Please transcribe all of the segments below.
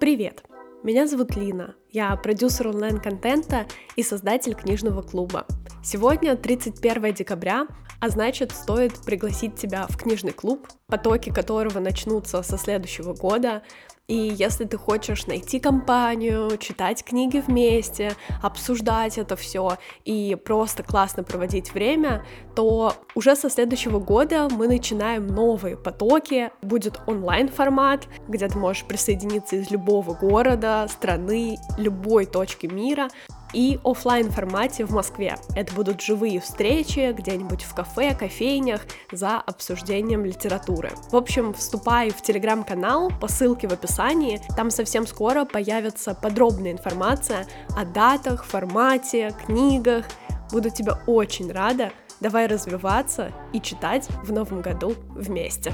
Привет! Меня зовут Лина, я продюсер онлайн-контента и создатель книжного клуба. Сегодня 31 декабря, а значит стоит пригласить тебя в книжный клуб, потоки которого начнутся со следующего года, и если ты хочешь найти компанию, читать книги вместе, обсуждать это все и просто классно проводить время, то уже со следующего года мы начинаем новые потоки. Будет онлайн-формат, где ты можешь присоединиться из любого города, страны, любой точки мира и офлайн формате в Москве. Это будут живые встречи где-нибудь в кафе, кофейнях за обсуждением литературы. В общем, вступай в телеграм-канал по ссылке в описании, там совсем скоро появится подробная информация о датах, формате, книгах. Буду тебя очень рада. Давай развиваться и читать в новом году вместе.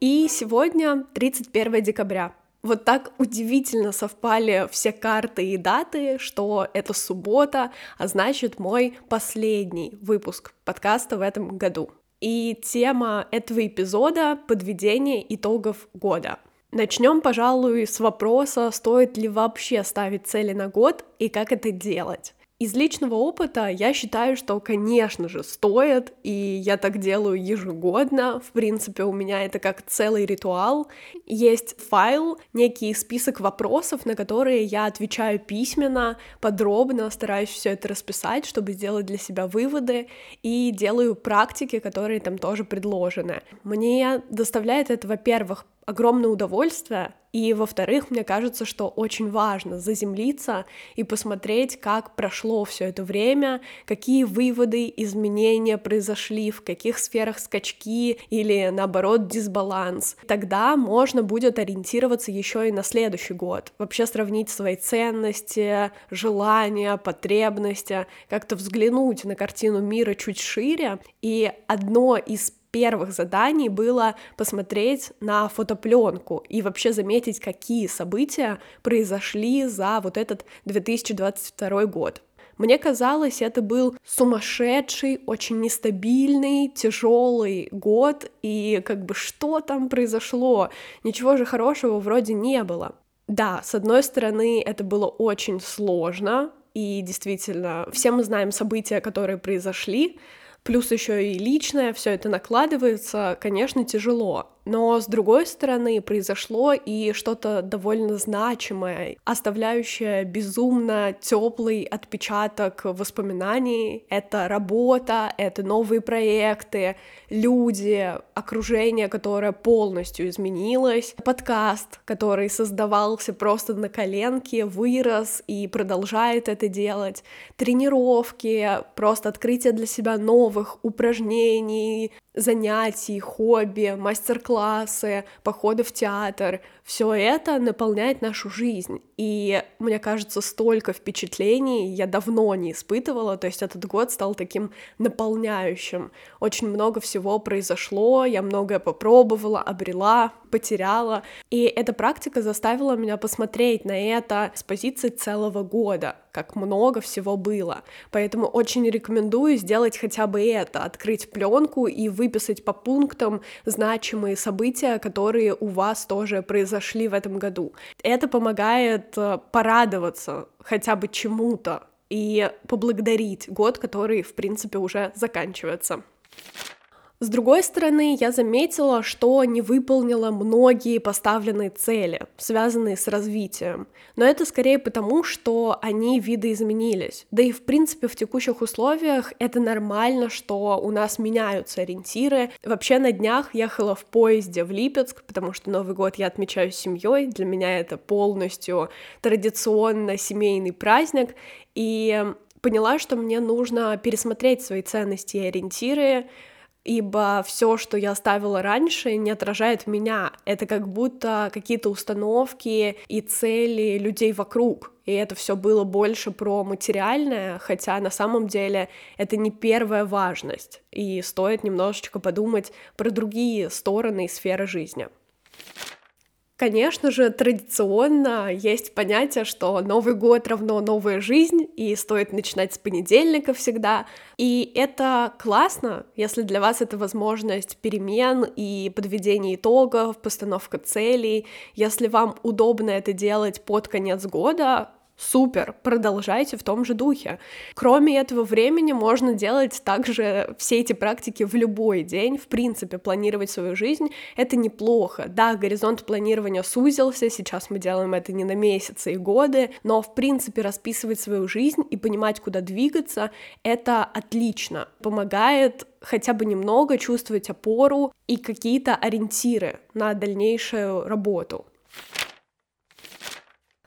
И сегодня 31 декабря. Вот так удивительно совпали все карты и даты, что это суббота, а значит мой последний выпуск подкаста в этом году. И тема этого эпизода — подведение итогов года. Начнем, пожалуй, с вопроса, стоит ли вообще ставить цели на год и как это делать. Из личного опыта я считаю, что, конечно же, стоит, и я так делаю ежегодно. В принципе, у меня это как целый ритуал. Есть файл, некий список вопросов, на которые я отвечаю письменно, подробно стараюсь все это расписать, чтобы сделать для себя выводы, и делаю практики, которые там тоже предложены. Мне доставляет это, во-первых, огромное удовольствие, и, во-вторых, мне кажется, что очень важно заземлиться и посмотреть, как прошло все это время, какие выводы, изменения произошли, в каких сферах скачки или, наоборот, дисбаланс. Тогда можно будет ориентироваться еще и на следующий год, вообще сравнить свои ценности, желания, потребности, как-то взглянуть на картину мира чуть шире. И одно из первых заданий было посмотреть на фотопленку и вообще заметить, какие события произошли за вот этот 2022 год. Мне казалось, это был сумасшедший, очень нестабильный, тяжелый год, и как бы что там произошло? Ничего же хорошего вроде не было. Да, с одной стороны, это было очень сложно, и действительно, все мы знаем события, которые произошли, плюс еще и личное, все это накладывается, конечно, тяжело. Но с другой стороны, произошло и что-то довольно значимое, оставляющее безумно теплый отпечаток воспоминаний. Это работа, это новые проекты, люди, окружение, которое полностью изменилось, подкаст, который создавался просто на коленке, вырос и продолжает это делать, тренировки, просто открытие для себя новых упражнений, занятий, хобби, мастер-классы, походы в театр, все это наполняет нашу жизнь. И мне кажется, столько впечатлений я давно не испытывала, то есть этот год стал таким наполняющим. Очень много всего произошло, я многое попробовала, обрела, потеряла. И эта практика заставила меня посмотреть на это с позиции целого года, как много всего было. Поэтому очень рекомендую сделать хотя бы это, открыть пленку и выписать по пунктам значимые события, которые у вас тоже произошли в этом году. Это помогает э, порадоваться хотя бы чему-то и поблагодарить год, который, в принципе, уже заканчивается. С другой стороны, я заметила, что не выполнила многие поставленные цели, связанные с развитием. Но это скорее потому, что они видоизменились. Да и в принципе в текущих условиях это нормально, что у нас меняются ориентиры. Вообще на днях ехала в поезде в Липецк, потому что Новый год я отмечаю с семьей. Для меня это полностью традиционно семейный праздник. И поняла, что мне нужно пересмотреть свои ценности и ориентиры, ибо все, что я ставила раньше, не отражает меня. Это как будто какие-то установки и цели людей вокруг. И это все было больше про материальное, хотя на самом деле это не первая важность. И стоит немножечко подумать про другие стороны и сферы жизни. Конечно же, традиционно есть понятие, что Новый год равно новая жизнь, и стоит начинать с понедельника всегда. И это классно, если для вас это возможность перемен и подведения итогов, постановка целей. Если вам удобно это делать под конец года, Супер, продолжайте в том же духе. Кроме этого времени можно делать также все эти практики в любой день. В принципе, планировать свою жизнь — это неплохо. Да, горизонт планирования сузился, сейчас мы делаем это не на месяцы и годы, но, в принципе, расписывать свою жизнь и понимать, куда двигаться — это отлично. Помогает хотя бы немного чувствовать опору и какие-то ориентиры на дальнейшую работу.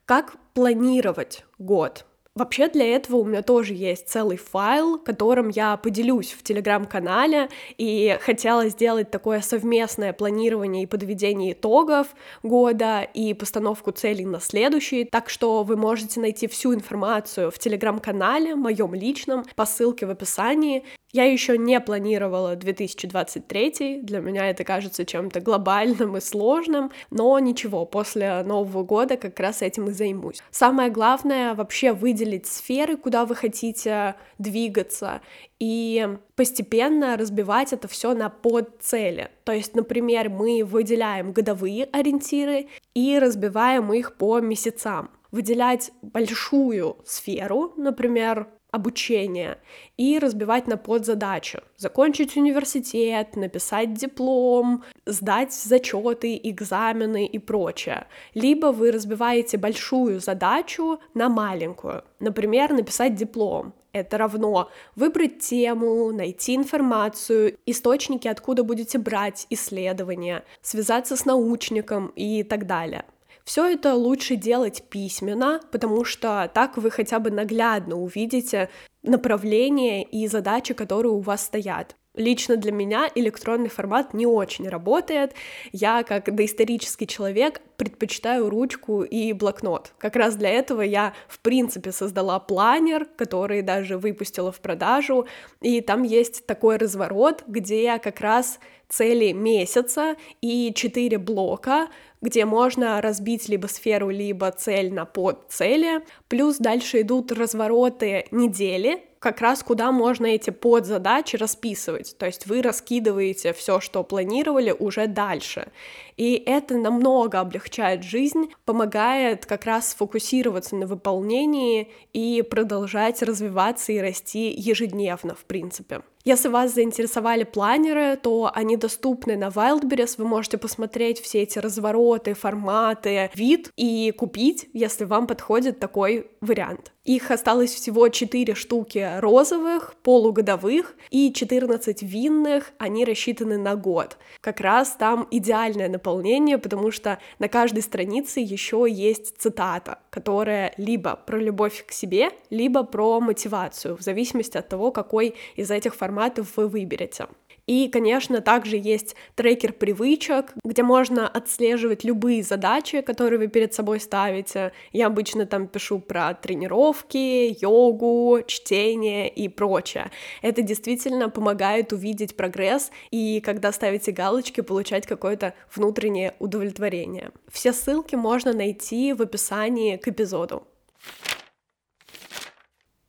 Как планировать год? Вообще для этого у меня тоже есть целый файл, которым я поделюсь в телеграм-канале, и хотела сделать такое совместное планирование и подведение итогов года и постановку целей на следующий, так что вы можете найти всю информацию в телеграм-канале, моем личном, по ссылке в описании, я еще не планировала 2023, для меня это кажется чем-то глобальным и сложным, но ничего, после Нового года как раз этим и займусь. Самое главное вообще выделить сферы, куда вы хотите двигаться, и постепенно разбивать это все на подцели. То есть, например, мы выделяем годовые ориентиры и разбиваем их по месяцам выделять большую сферу, например, обучения и разбивать на подзадачи. Закончить университет, написать диплом, сдать зачеты, экзамены и прочее. Либо вы разбиваете большую задачу на маленькую. Например, написать диплом. Это равно выбрать тему, найти информацию, источники, откуда будете брать исследования, связаться с научником и так далее. Все это лучше делать письменно, потому что так вы хотя бы наглядно увидите направление и задачи, которые у вас стоят. Лично для меня электронный формат не очень работает. Я, как доисторический человек, предпочитаю ручку и блокнот. Как раз для этого я, в принципе, создала планер, который даже выпустила в продажу, и там есть такой разворот, где как раз цели месяца и четыре блока, где можно разбить либо сферу, либо цель на подцели. Плюс дальше идут развороты недели, как раз куда можно эти подзадачи расписывать. То есть вы раскидываете все, что планировали, уже дальше. И это намного облегчает жизнь, помогает как раз сфокусироваться на выполнении и продолжать развиваться и расти ежедневно, в принципе. Если вас заинтересовали планеры, то они доступны на Wildberries, вы можете посмотреть все эти развороты, форматы, вид и купить, если вам подходит такой вариант. Их осталось всего 4 штуки розовых, полугодовых и 14 винных, они рассчитаны на год. Как раз там идеальное наполнение, потому что на каждой странице еще есть цитата, которая либо про любовь к себе, либо про мотивацию, в зависимости от того, какой из этих форматов форматов вы выберете. И, конечно, также есть трекер привычек, где можно отслеживать любые задачи, которые вы перед собой ставите. Я обычно там пишу про тренировки, йогу, чтение и прочее. Это действительно помогает увидеть прогресс и, когда ставите галочки, получать какое-то внутреннее удовлетворение. Все ссылки можно найти в описании к эпизоду.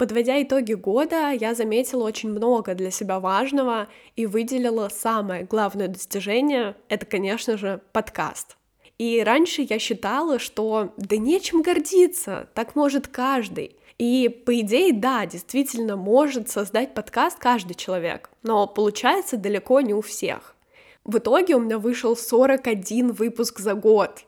Подводя итоги года, я заметила очень много для себя важного и выделила самое главное достижение — это, конечно же, подкаст. И раньше я считала, что да нечем гордиться, так может каждый. И по идее, да, действительно может создать подкаст каждый человек, но получается далеко не у всех. В итоге у меня вышел 41 выпуск за год,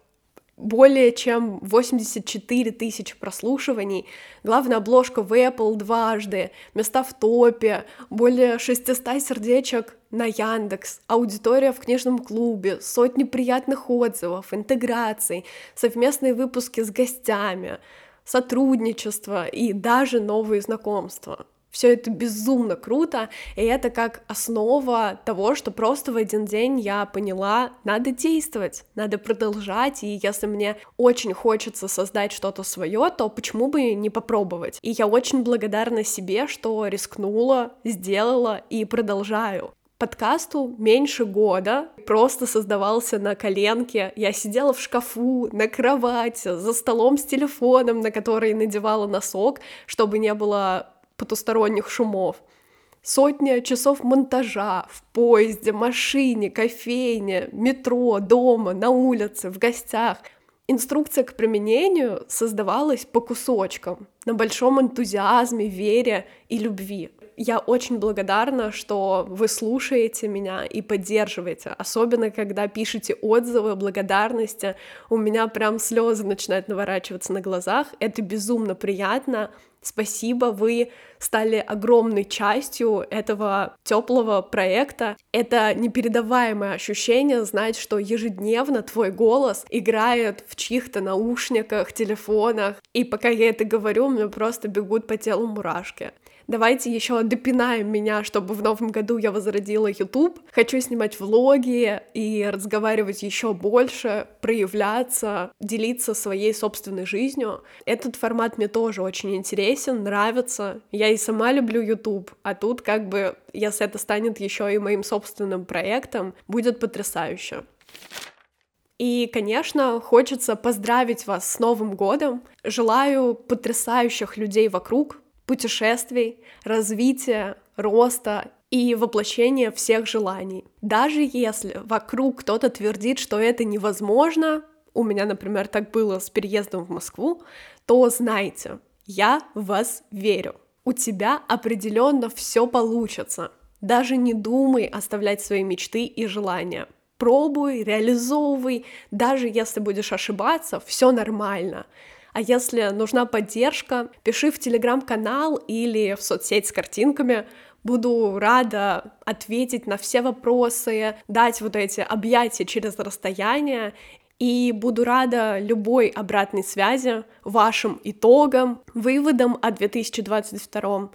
более чем 84 тысячи прослушиваний, главная обложка в Apple дважды, места в топе, более 600 сердечек на Яндекс, аудитория в книжном клубе, сотни приятных отзывов, интеграций, совместные выпуски с гостями, сотрудничество и даже новые знакомства. Все это безумно круто, и это как основа того, что просто в один день я поняла, надо действовать, надо продолжать, и если мне очень хочется создать что-то свое, то почему бы не попробовать? И я очень благодарна себе, что рискнула, сделала и продолжаю. Подкасту меньше года, просто создавался на коленке. Я сидела в шкафу, на кровати, за столом с телефоном, на который надевала носок, чтобы не было потусторонних шумов. Сотня часов монтажа в поезде, машине, кофейне, метро, дома, на улице, в гостях. Инструкция к применению создавалась по кусочкам, на большом энтузиазме, вере и любви я очень благодарна, что вы слушаете меня и поддерживаете, особенно когда пишете отзывы, благодарности. У меня прям слезы начинают наворачиваться на глазах. Это безумно приятно. Спасибо, вы стали огромной частью этого теплого проекта. Это непередаваемое ощущение знать, что ежедневно твой голос играет в чьих-то наушниках, телефонах. И пока я это говорю, у меня просто бегут по телу мурашки давайте еще допинаем меня, чтобы в новом году я возродила YouTube. Хочу снимать влоги и разговаривать еще больше, проявляться, делиться своей собственной жизнью. Этот формат мне тоже очень интересен, нравится. Я и сама люблю YouTube, а тут как бы, если это станет еще и моим собственным проектом, будет потрясающе. И, конечно, хочется поздравить вас с Новым годом. Желаю потрясающих людей вокруг, путешествий, развития, роста и воплощения всех желаний. Даже если вокруг кто-то твердит, что это невозможно, у меня, например, так было с переездом в Москву, то знайте, я в вас верю. У тебя определенно все получится. Даже не думай оставлять свои мечты и желания. Пробуй, реализовывай, даже если будешь ошибаться, все нормально. А если нужна поддержка, пиши в телеграм-канал или в соцсеть с картинками. Буду рада ответить на все вопросы, дать вот эти объятия через расстояние и буду рада любой обратной связи, вашим итогам, выводам о 2022.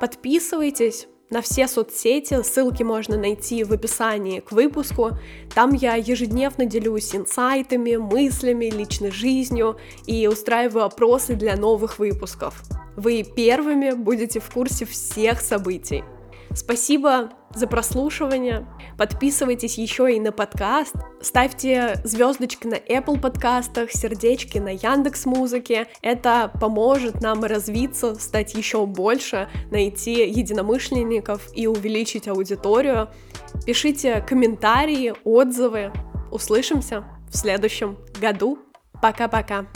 Подписывайтесь, на все соцсети, ссылки можно найти в описании к выпуску. Там я ежедневно делюсь инсайтами, мыслями, личной жизнью и устраиваю опросы для новых выпусков. Вы первыми будете в курсе всех событий. Спасибо за прослушивание. Подписывайтесь еще и на подкаст. Ставьте звездочки на Apple подкастах, сердечки на Яндекс Музыке. Это поможет нам развиться, стать еще больше, найти единомышленников и увеличить аудиторию. Пишите комментарии, отзывы. Услышимся в следующем году. Пока-пока.